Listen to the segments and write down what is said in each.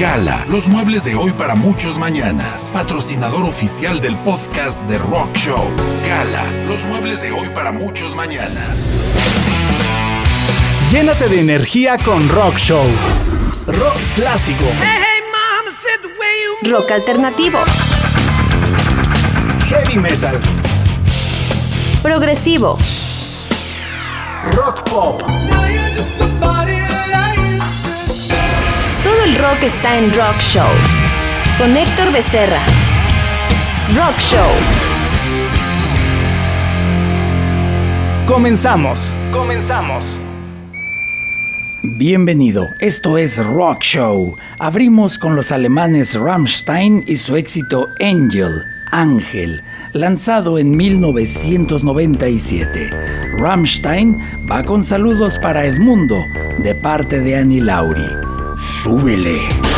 Gala, los muebles de hoy para muchos mañanas. Patrocinador oficial del podcast de Rock Show. Gala, los muebles de hoy para muchos mañanas. Llénate de energía con Rock Show. Rock clásico. Rock alternativo. Heavy metal. Progresivo. Rock pop. Rock está en Rock Show. Con Héctor Becerra. Rock Show. Comenzamos. Comenzamos. Bienvenido, esto es Rock Show. Abrimos con los alemanes Rammstein y su éxito Angel, Ángel, lanzado en 1997. Rammstein va con saludos para Edmundo, de parte de Annie Lauri. Súbele.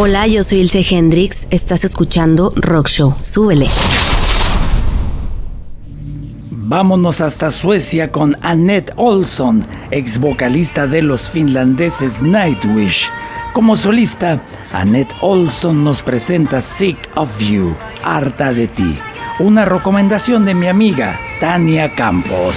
Hola, yo soy Ilse Hendrix. Estás escuchando Rock Show. Súbele. Vámonos hasta Suecia con Annette Olson, ex vocalista de los finlandeses Nightwish. Como solista, Annette Olson nos presenta Sick of You, harta de ti. Una recomendación de mi amiga Tania Campos.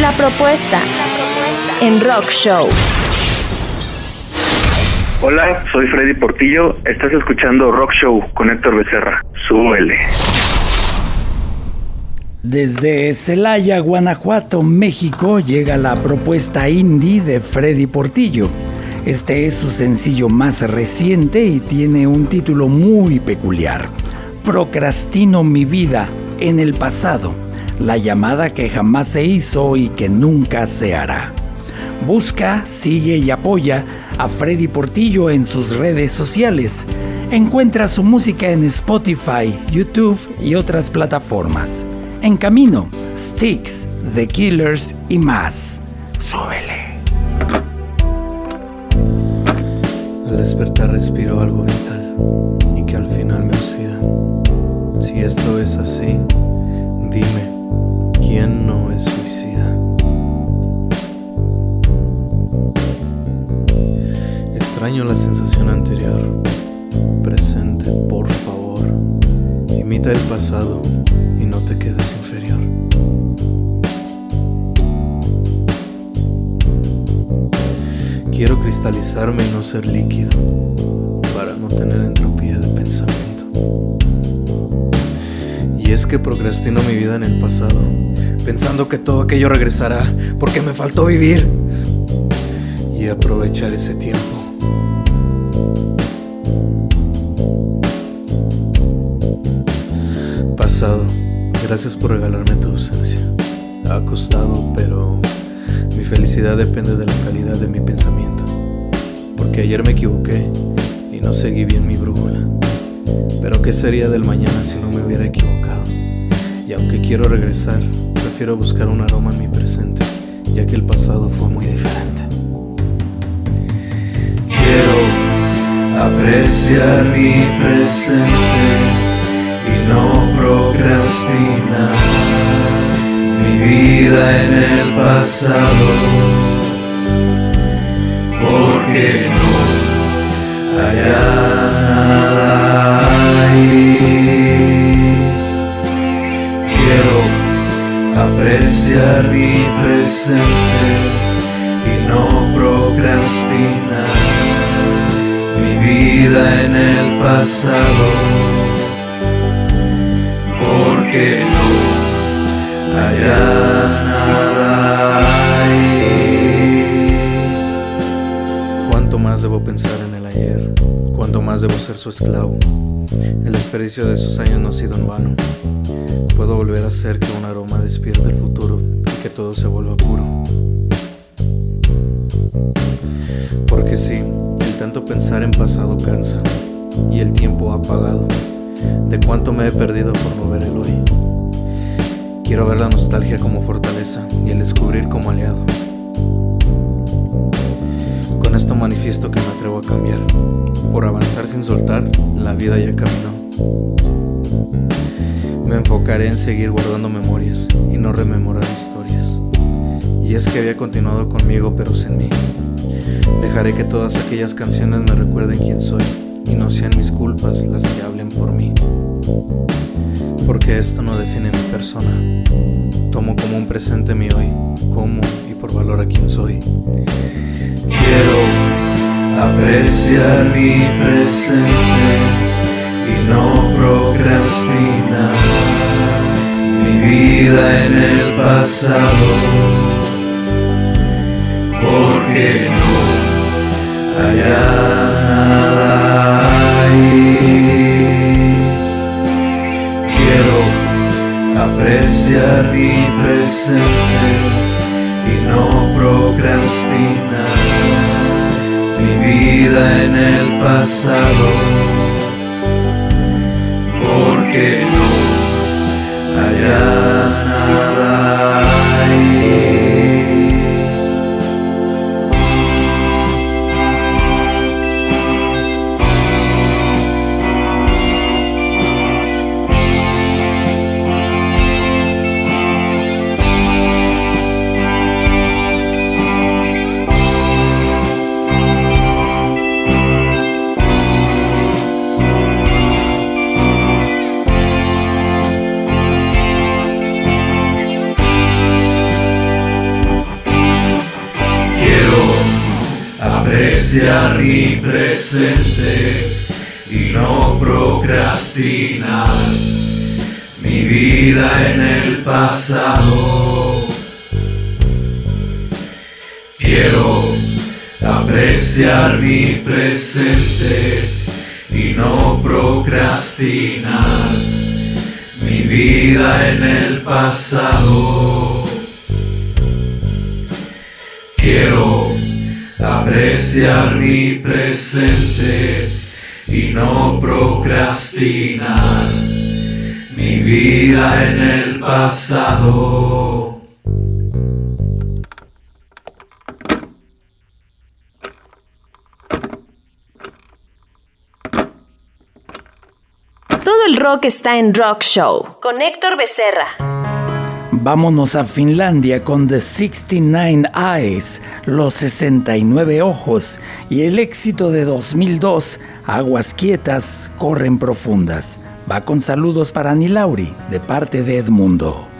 La propuesta en Rock Show. Hola, soy Freddy Portillo. Estás escuchando Rock Show con Héctor Becerra. Súbele. Desde Celaya, Guanajuato, México, llega la propuesta indie de Freddy Portillo. Este es su sencillo más reciente y tiene un título muy peculiar. Procrastino mi vida en el pasado, la llamada que jamás se hizo y que nunca se hará. Busca, sigue y apoya a Freddy Portillo en sus redes sociales. Encuentra su música en Spotify, YouTube y otras plataformas. En camino, Sticks, The Killers y más. Súbele. Al despertar respiro algo vital y que al final me oxida. Si esto es así, dime, ¿quién no es suicida? Extraño la sensación anterior. Presente, por favor. Imita el pasado y no te quedes inferior. Quiero cristalizarme y no ser líquido para no tener entropía de pensamiento. Y es que procrastino mi vida en el pasado, pensando que todo aquello regresará porque me faltó vivir y aprovechar ese tiempo. Pasado, gracias por regalarme tu ausencia. Ha costado, pero mi felicidad depende de la calidad de mi pensamiento. Porque ayer me equivoqué y no seguí bien mi brújula. Pero ¿qué sería del mañana si no me hubiera equivocado? Y aunque quiero regresar, prefiero buscar un aroma en mi presente, ya que el pasado fue muy diferente. Quiero apreciar mi presente y no procrastinar mi vida en el pasado, porque no ahí. Quiero apreciar mi presente y no procrastinar mi vida en el pasado porque no haya nada ahí. ¿Cuánto más debo pensar en el ayer? ¿Cuánto más debo ser su esclavo? El desperdicio de esos años no ha sido en vano. Puedo volver a hacer que aroma despierte el futuro y que todo se vuelva puro. Porque sí, el tanto pensar en pasado cansa y el tiempo ha pagado de cuánto me he perdido por no ver el hoy. Quiero ver la nostalgia como fortaleza y el descubrir como aliado. Con esto manifiesto que me atrevo a cambiar. Por avanzar sin soltar, la vida ya caminó. Me enfocaré en seguir guardando memorias y no rememorar historias. Y es que había continuado conmigo pero sin mí. Dejaré que todas aquellas canciones me recuerden quién soy y no sean mis culpas las que hablen por mí. Porque esto no define mi persona. Tomo como un presente mi hoy, como y por valor a quien soy. Quiero apreciar mi presente y no procrastinar mi vida en el pasado. Porque no haya nada ahí. Quiero apreciar mi presente y no procrastinar mi vida en el pasado. Porque no haya nada ahí. mi presente y no procrastinar mi vida en el pasado. Quiero apreciar mi presente y no procrastinar mi vida en el pasado. Quiero apreciar mi presente y no procrastinar mi vida en el pasado. Todo el rock está en Rock Show con Héctor Becerra. Vámonos a Finlandia con The 69 Eyes, Los 69 Ojos y el éxito de 2002, Aguas Quietas, Corren Profundas. Va con saludos para Nilauri de parte de Edmundo.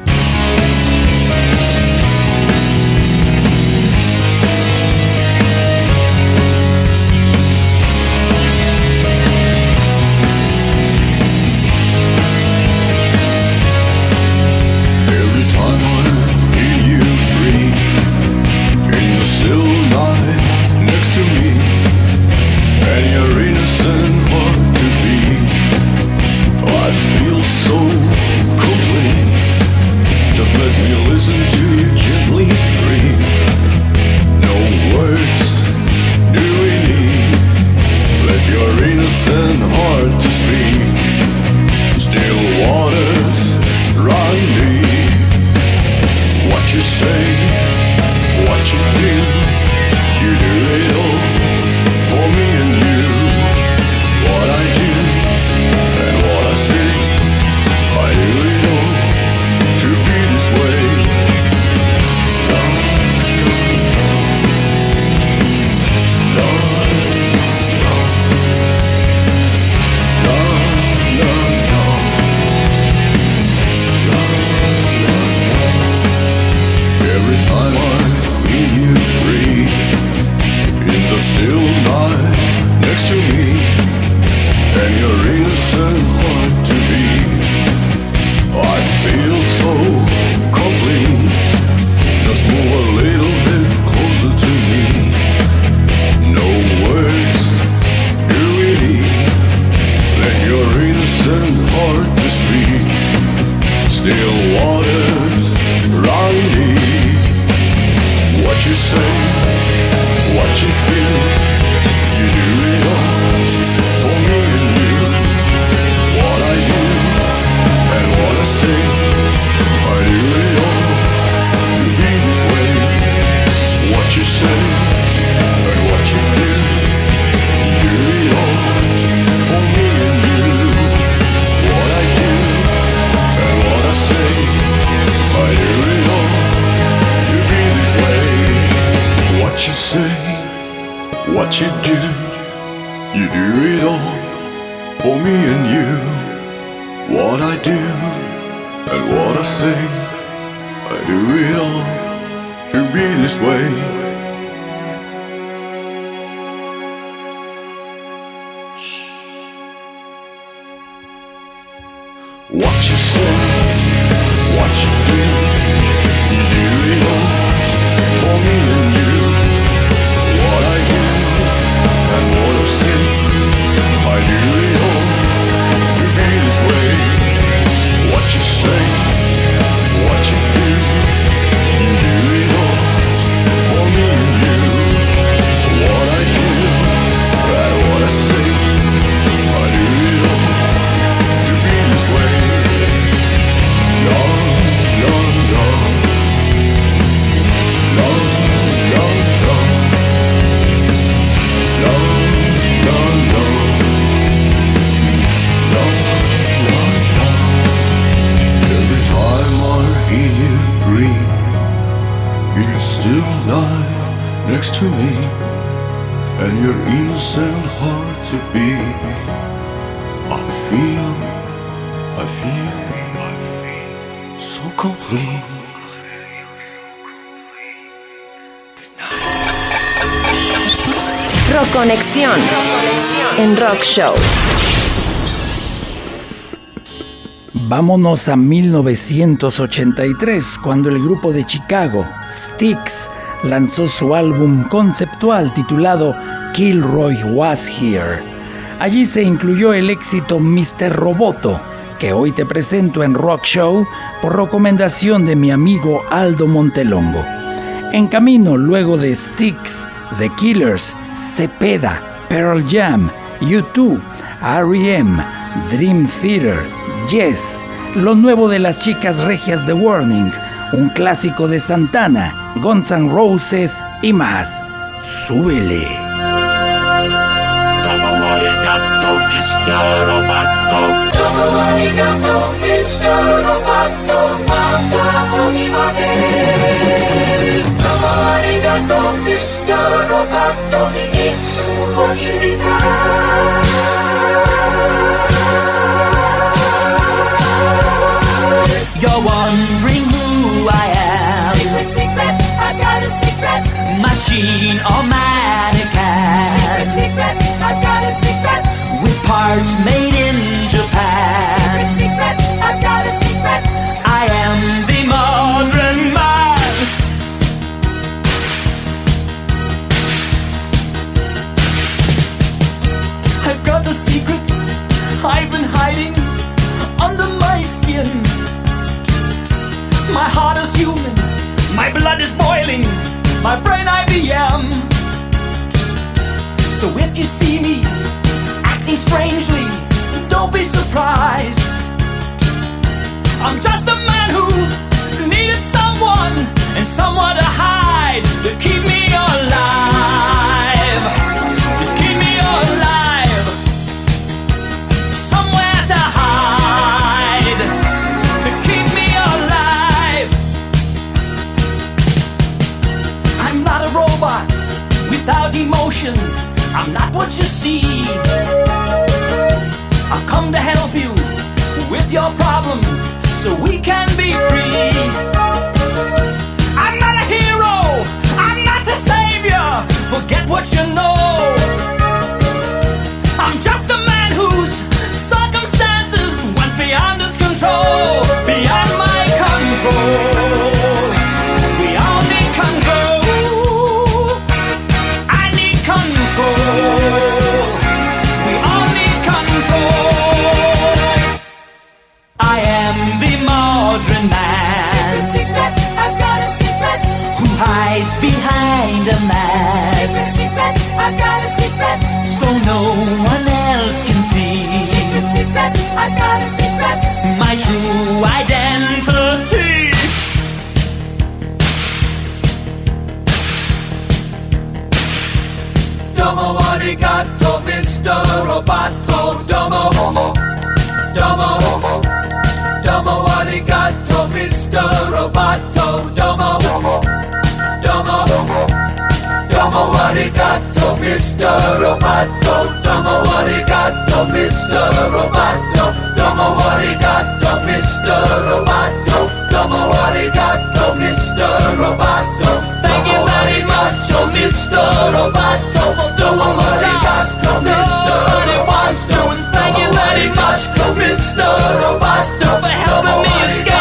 do it all for me and you. What I do and what I say, I do it all to be this way. Watch you soul. Conexión en Rock Show. Vámonos a 1983, cuando el grupo de Chicago, Styx, lanzó su álbum conceptual titulado Kilroy Was Here. Allí se incluyó el éxito Mr. Roboto, que hoy te presento en Rock Show por recomendación de mi amigo Aldo Montelongo. En camino luego de Styx, The Killers, Cepeda, Pearl Jam, U2, R.E.M., Dream Theater, Yes, lo nuevo de las chicas regias de Warning, un clásico de Santana, Guns N' Roses y más. ¡Súbele! You're wondering who I am. Secret, secret, I've got a secret. Machine or mannequin. Secret, secret, I've got a secret. With parts made in Japan. Secret, secret, I've got a secret. I am the modern man. I've secret I've been hiding under my skin. My heart is human, my blood is boiling, my brain IBM. So if you see me acting strangely, don't be surprised. I'm just a man who needed someone and someone to hide to keep me alive. Much, oh Mr. Roboto. Domo arigato, Mr. Roboto. Thank you very much, oh Mr. Roboto. for helping me escape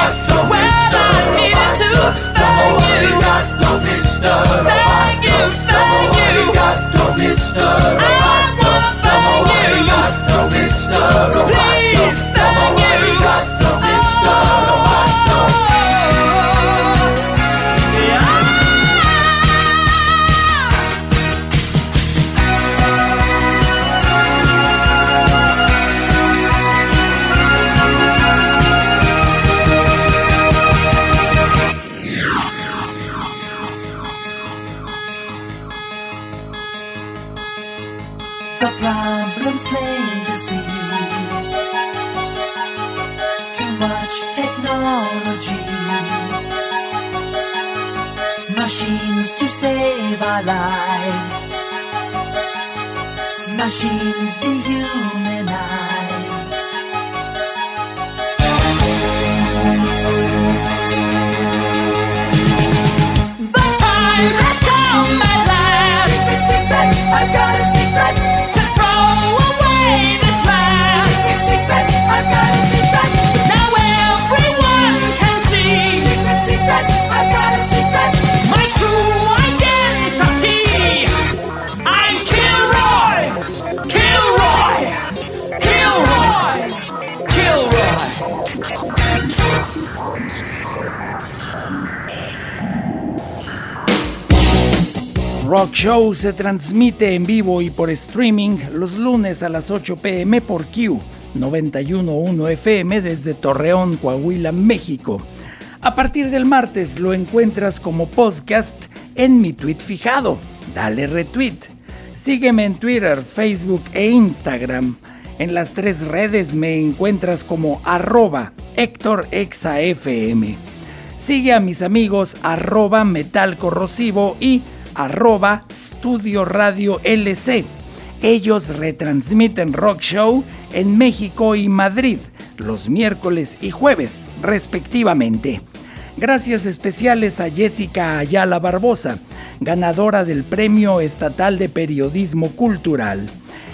Rock Show se transmite en vivo y por streaming los lunes a las 8 pm por Q 911 FM desde Torreón, Coahuila, México. A partir del martes lo encuentras como podcast en mi tweet fijado. Dale retweet. Sígueme en Twitter, Facebook e Instagram. En las tres redes me encuentras como arroba. Sigue a mis amigos arroba Metal Corrosivo y arroba Studio Radio LC. Ellos retransmiten Rock Show en México y Madrid los miércoles y jueves, respectivamente. Gracias especiales a Jessica Ayala Barbosa, ganadora del Premio Estatal de Periodismo Cultural.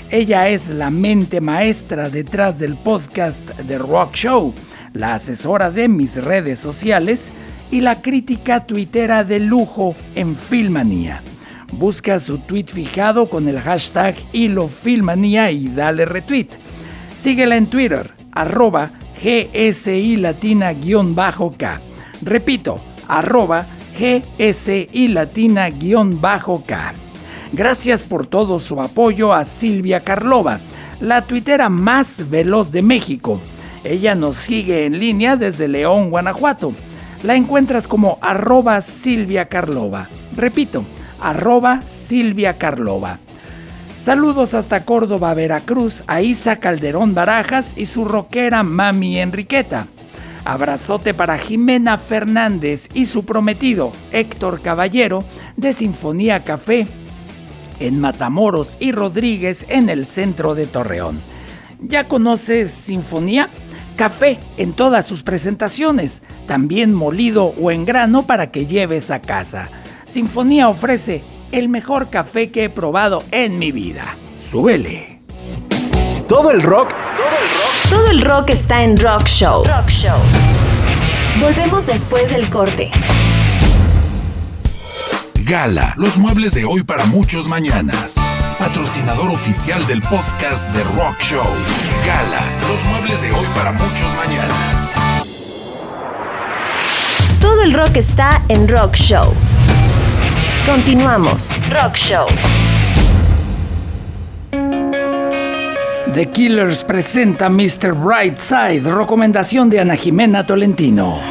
Ella es la mente maestra detrás del podcast de Rock Show, la asesora de mis redes sociales y la crítica tuitera de lujo en Filmanía. Busca su tweet fijado con el hashtag HiloFilmanía y dale retweet. Síguela en Twitter, arroba GSI Latina-K. Repito, arroba GSI Latina-K. Gracias por todo su apoyo a Silvia Carlova, la tuitera más veloz de México. Ella nos sigue en línea desde León, Guanajuato. La encuentras como arroba Silvia Carlova. Repito, arroba Silvia Carlova. Saludos hasta Córdoba, Veracruz, a Isa Calderón Barajas y su rockera Mami Enriqueta. Abrazote para Jimena Fernández y su prometido Héctor Caballero de Sinfonía Café en Matamoros y Rodríguez en el centro de Torreón. ¿Ya conoces Sinfonía? Café en todas sus presentaciones, también molido o en grano para que lleves a casa. Sinfonía ofrece el mejor café que he probado en mi vida. Suele. Todo el rock, todo el rock. Todo el rock está en Rock Show. Rock Show. Volvemos después del corte. Gala, los muebles de hoy para muchos mañanas. Patrocinador oficial del podcast de Rock Show. Gala, los muebles de hoy para muchos mañanas. Todo el rock está en Rock Show. Continuamos. Rock Show. The Killers presenta Mr. Brightside, recomendación de Ana Jimena Tolentino.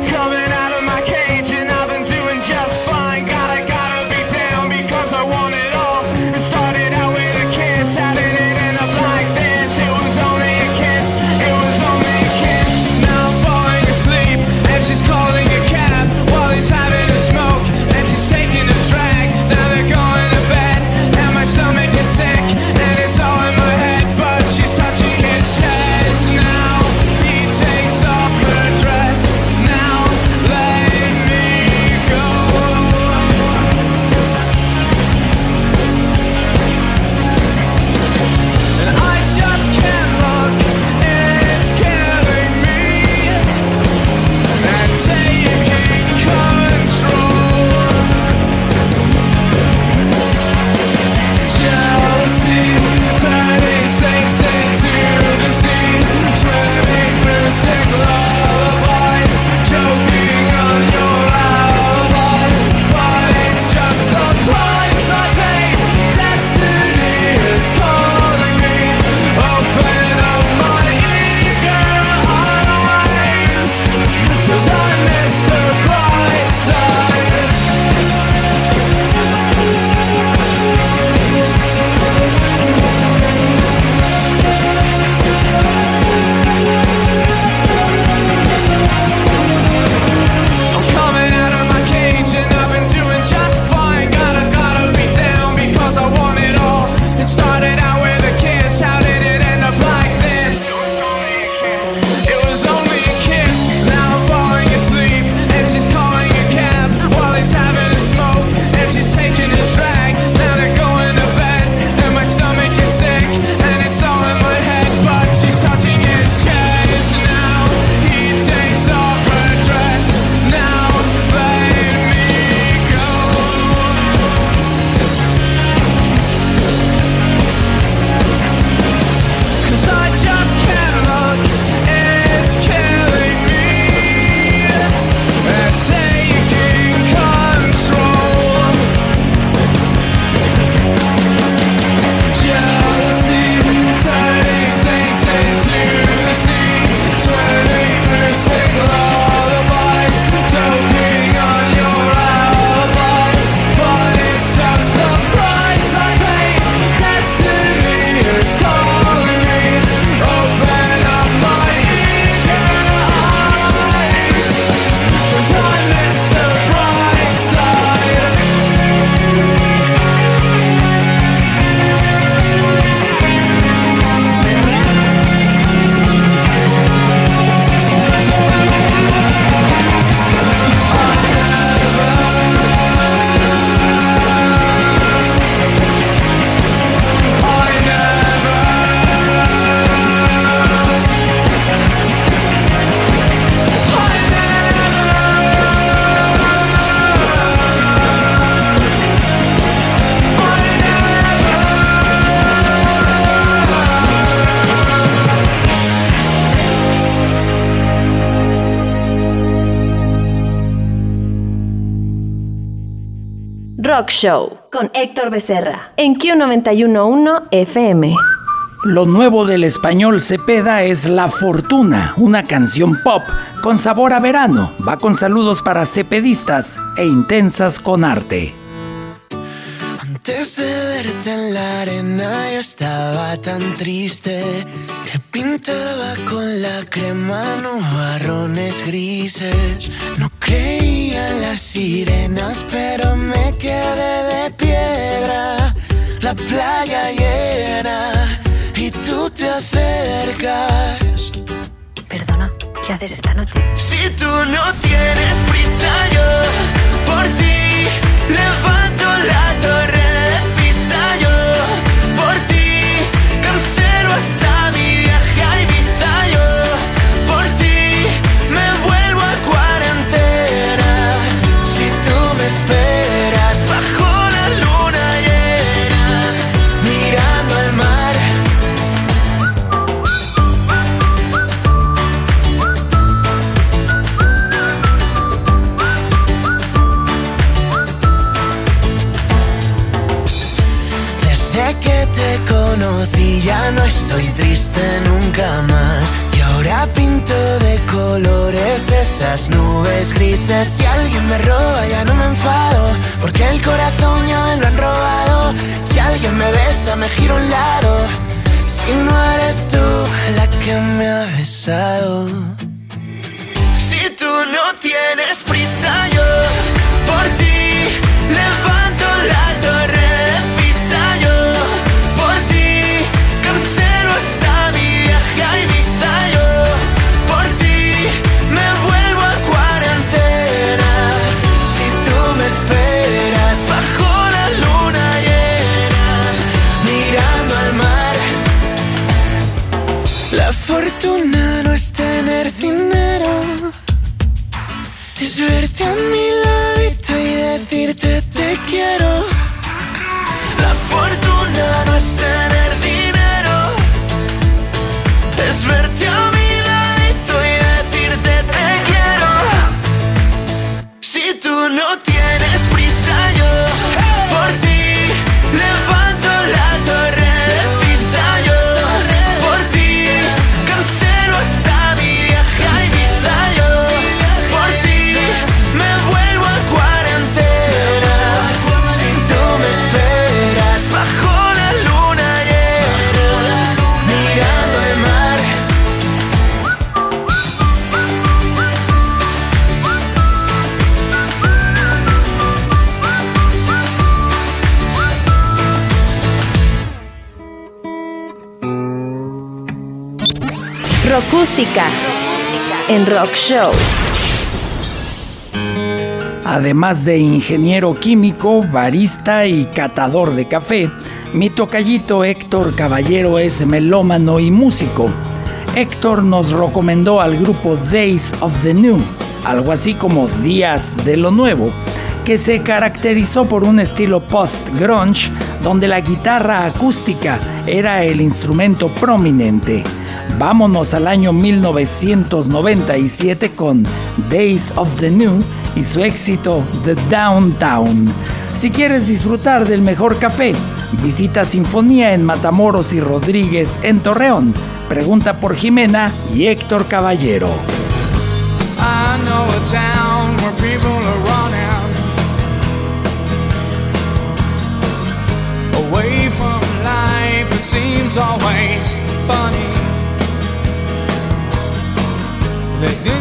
Show con Héctor Becerra en Q911 FM. Lo nuevo del español Cepeda es La Fortuna, una canción pop con sabor a verano. Va con saludos para cepedistas e intensas con arte. Antes de verte en la arena yo estaba tan triste que pintaba con la crema nubarrones grises. No creía en las sirenas, pero me quedé de piedra. La playa llena y tú te acercas. Perdona, ¿qué haces esta noche? Si tú no tienes prisa, yo por ti levanto nunca más. Y ahora pinto de colores esas nubes grises. Si alguien me roba ya no me enfado, porque el corazón ya me lo han robado. Si alguien me besa me giro un lado. Si no eres tú la que me ha besado. Si tú no tienes prisa, yo Rocústica en Rock Show. Además de ingeniero químico, barista y catador de café, mi tocallito Héctor Caballero es melómano y músico. Héctor nos recomendó al grupo Days of the New, algo así como Días de lo Nuevo, que se caracterizó por un estilo post-grunge donde la guitarra acústica era el instrumento prominente. Vámonos al año 1997 con Days of the New y su éxito The Downtown. Si quieres disfrutar del mejor café, visita Sinfonía en Matamoros y Rodríguez en Torreón. Pregunta por Jimena y Héctor Caballero. They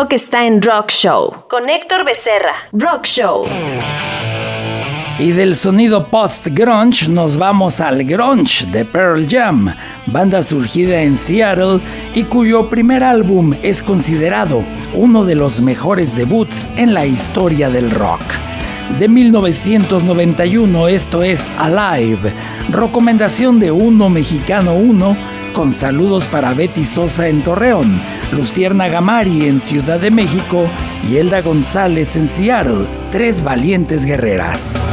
rock está en Rock Show. Con Héctor Becerra. Rock Show. Y del sonido post-grunge nos vamos al grunge de Pearl Jam, banda surgida en Seattle y cuyo primer álbum es considerado uno de los mejores debuts en la historia del rock. De 1991 esto es Alive, recomendación de Uno Mexicano 1 con saludos para Betty Sosa en Torreón, Lucierna Gamari en Ciudad de México y Elda González en Seattle, tres valientes guerreras.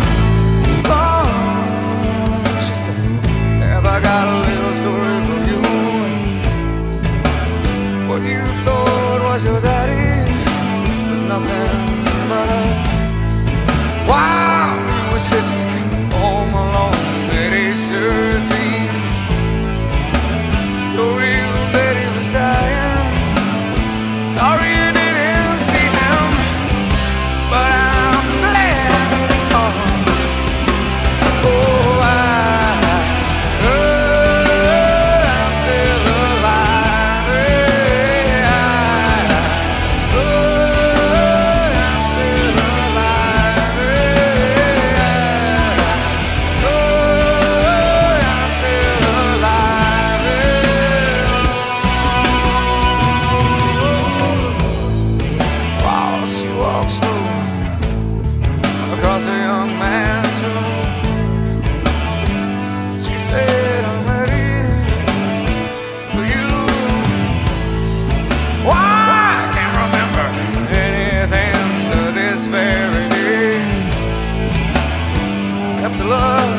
Help the Lord.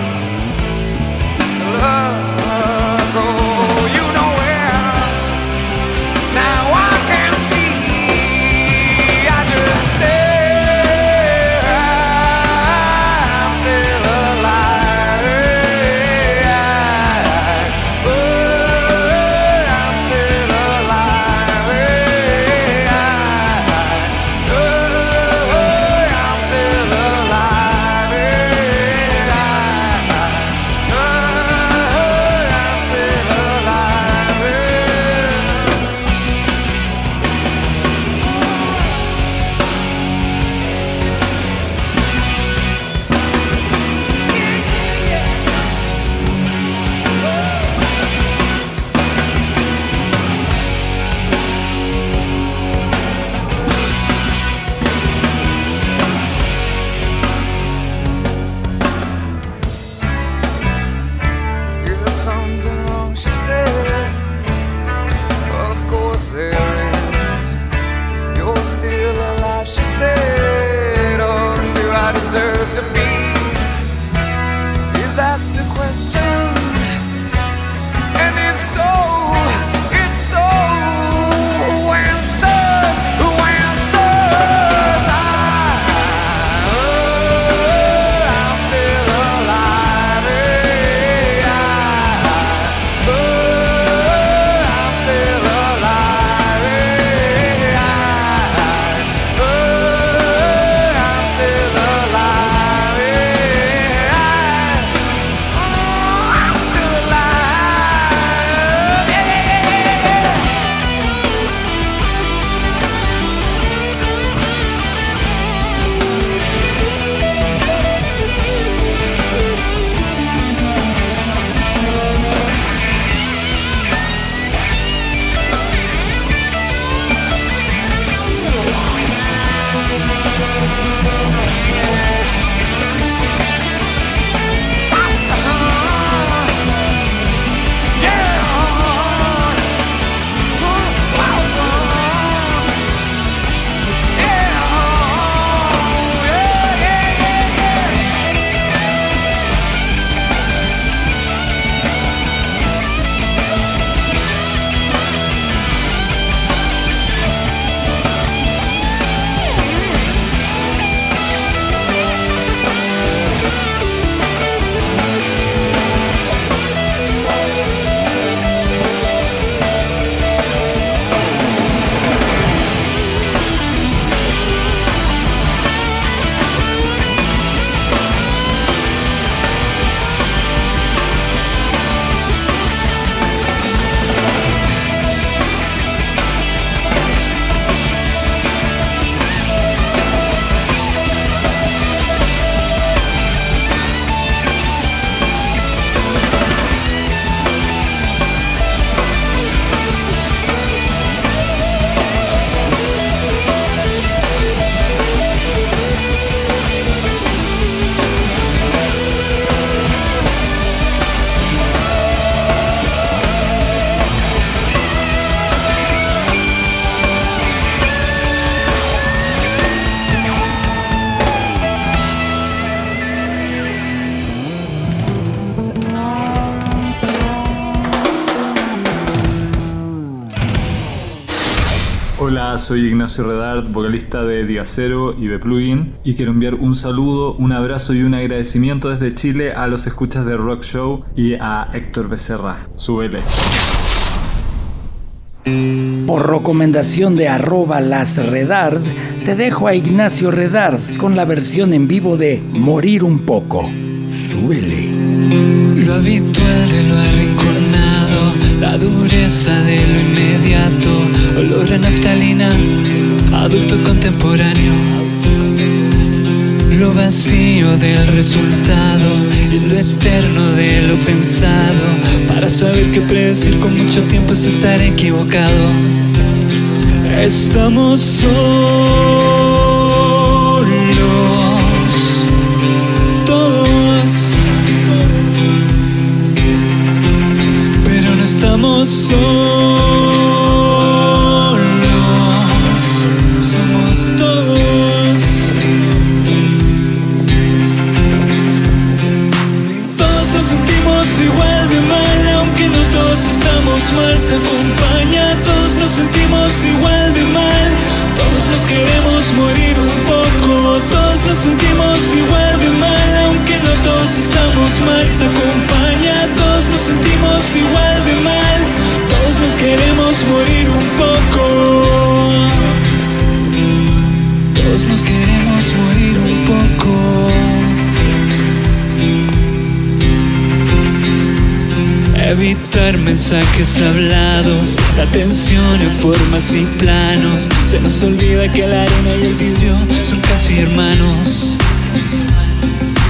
The love. Soy Ignacio Redart, vocalista de Diacero y de Plugin, y quiero enviar un saludo, un abrazo y un agradecimiento desde Chile a los escuchas de Rock Show y a Héctor Becerra. Súbele. Por recomendación de arroba las Redard, te dejo a Ignacio Redard con la versión en vivo de Morir un poco. Súbele. Lo habitual de lo arrinconado, la dureza de lo inmediato, olor a naftalina, adulto contemporáneo. Lo vacío del resultado y lo eterno de lo pensado. Para saber qué predecir con mucho tiempo es estar equivocado. Estamos solos, estamos solos. Somos todos. Todos nos sentimos igual de mal, aunque no todos estamos mal. Se acompaña, todos nos sentimos igual de mal. Todos nos queremos morir un poco. Todos nos sentimos igual de mal, aunque no todos estamos mal. Se acompaña, todos nos sentimos igual queremos morir un poco. Todos nos queremos morir un poco. Evitar mensajes hablados, la tensión en formas y planos. Se nos olvida que la arena y el vidrio son casi hermanos.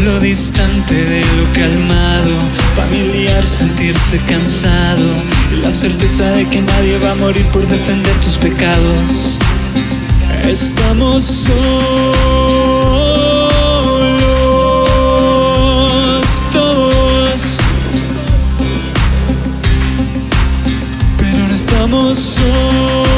Lo distante de lo calmado, familiar sentirse cansado la certeza de que nadie va a morir por defender tus pecados. Estamos solos todos. pero no estamos solos.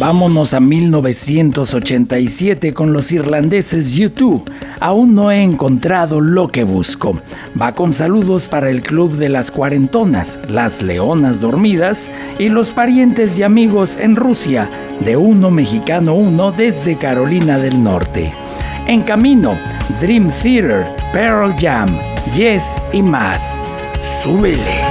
Vámonos a 1987 con los irlandeses U2. Aún no he encontrado lo que busco. Va con saludos para el Club de las Cuarentonas, las Leonas Dormidas y los parientes y amigos en Rusia de Uno Mexicano 1 desde Carolina del Norte. En camino, Dream Theater, Pearl Jam, Yes y más. Súbele.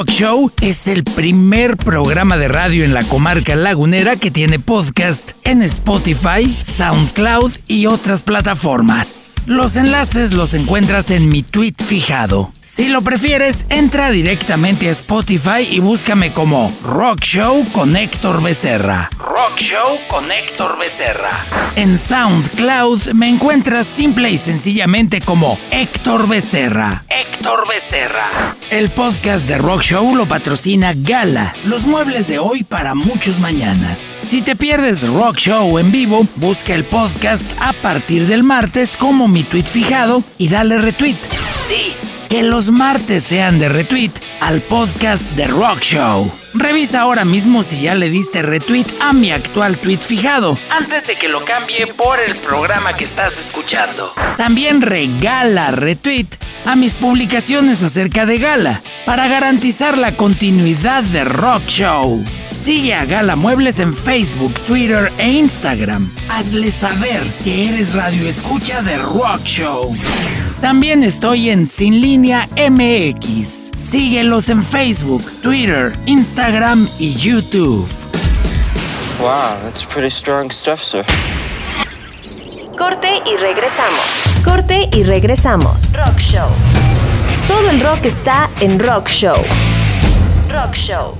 Rock Show es el primer programa de radio en la comarca lagunera que tiene podcast en Spotify, SoundCloud y otras plataformas. Los enlaces los encuentras en mi tweet fijado. Si lo prefieres, entra directamente a Spotify y búscame como Rock Show con Héctor Becerra. Rock Show con Héctor Becerra. En SoundCloud me encuentras simple y sencillamente como Héctor Becerra. Héctor Becerra. El podcast de Rock Show lo patrocina Gala, los muebles de hoy para muchos mañanas. Si te pierdes Rock Show en vivo, busca el podcast a partir del martes como mi tweet fijado y dale retweet. Sí, que los martes sean de retweet al podcast de Rock Show. Revisa ahora mismo si ya le diste retweet a mi actual tweet fijado, antes de que lo cambie por el programa que estás escuchando. También regala retweet a mis publicaciones acerca de Gala, para garantizar la continuidad de Rock Show. Sigue a Gala Muebles en Facebook, Twitter e Instagram. Hazle saber que eres radio escucha de Rock Show. También estoy en Sin Línea MX. Síguelos en Facebook, Twitter, Instagram y YouTube. Wow, that's pretty strong stuff, sir. Corte y regresamos. Corte y regresamos. Rock Show. Todo el rock está en Rock Show. Rock Show.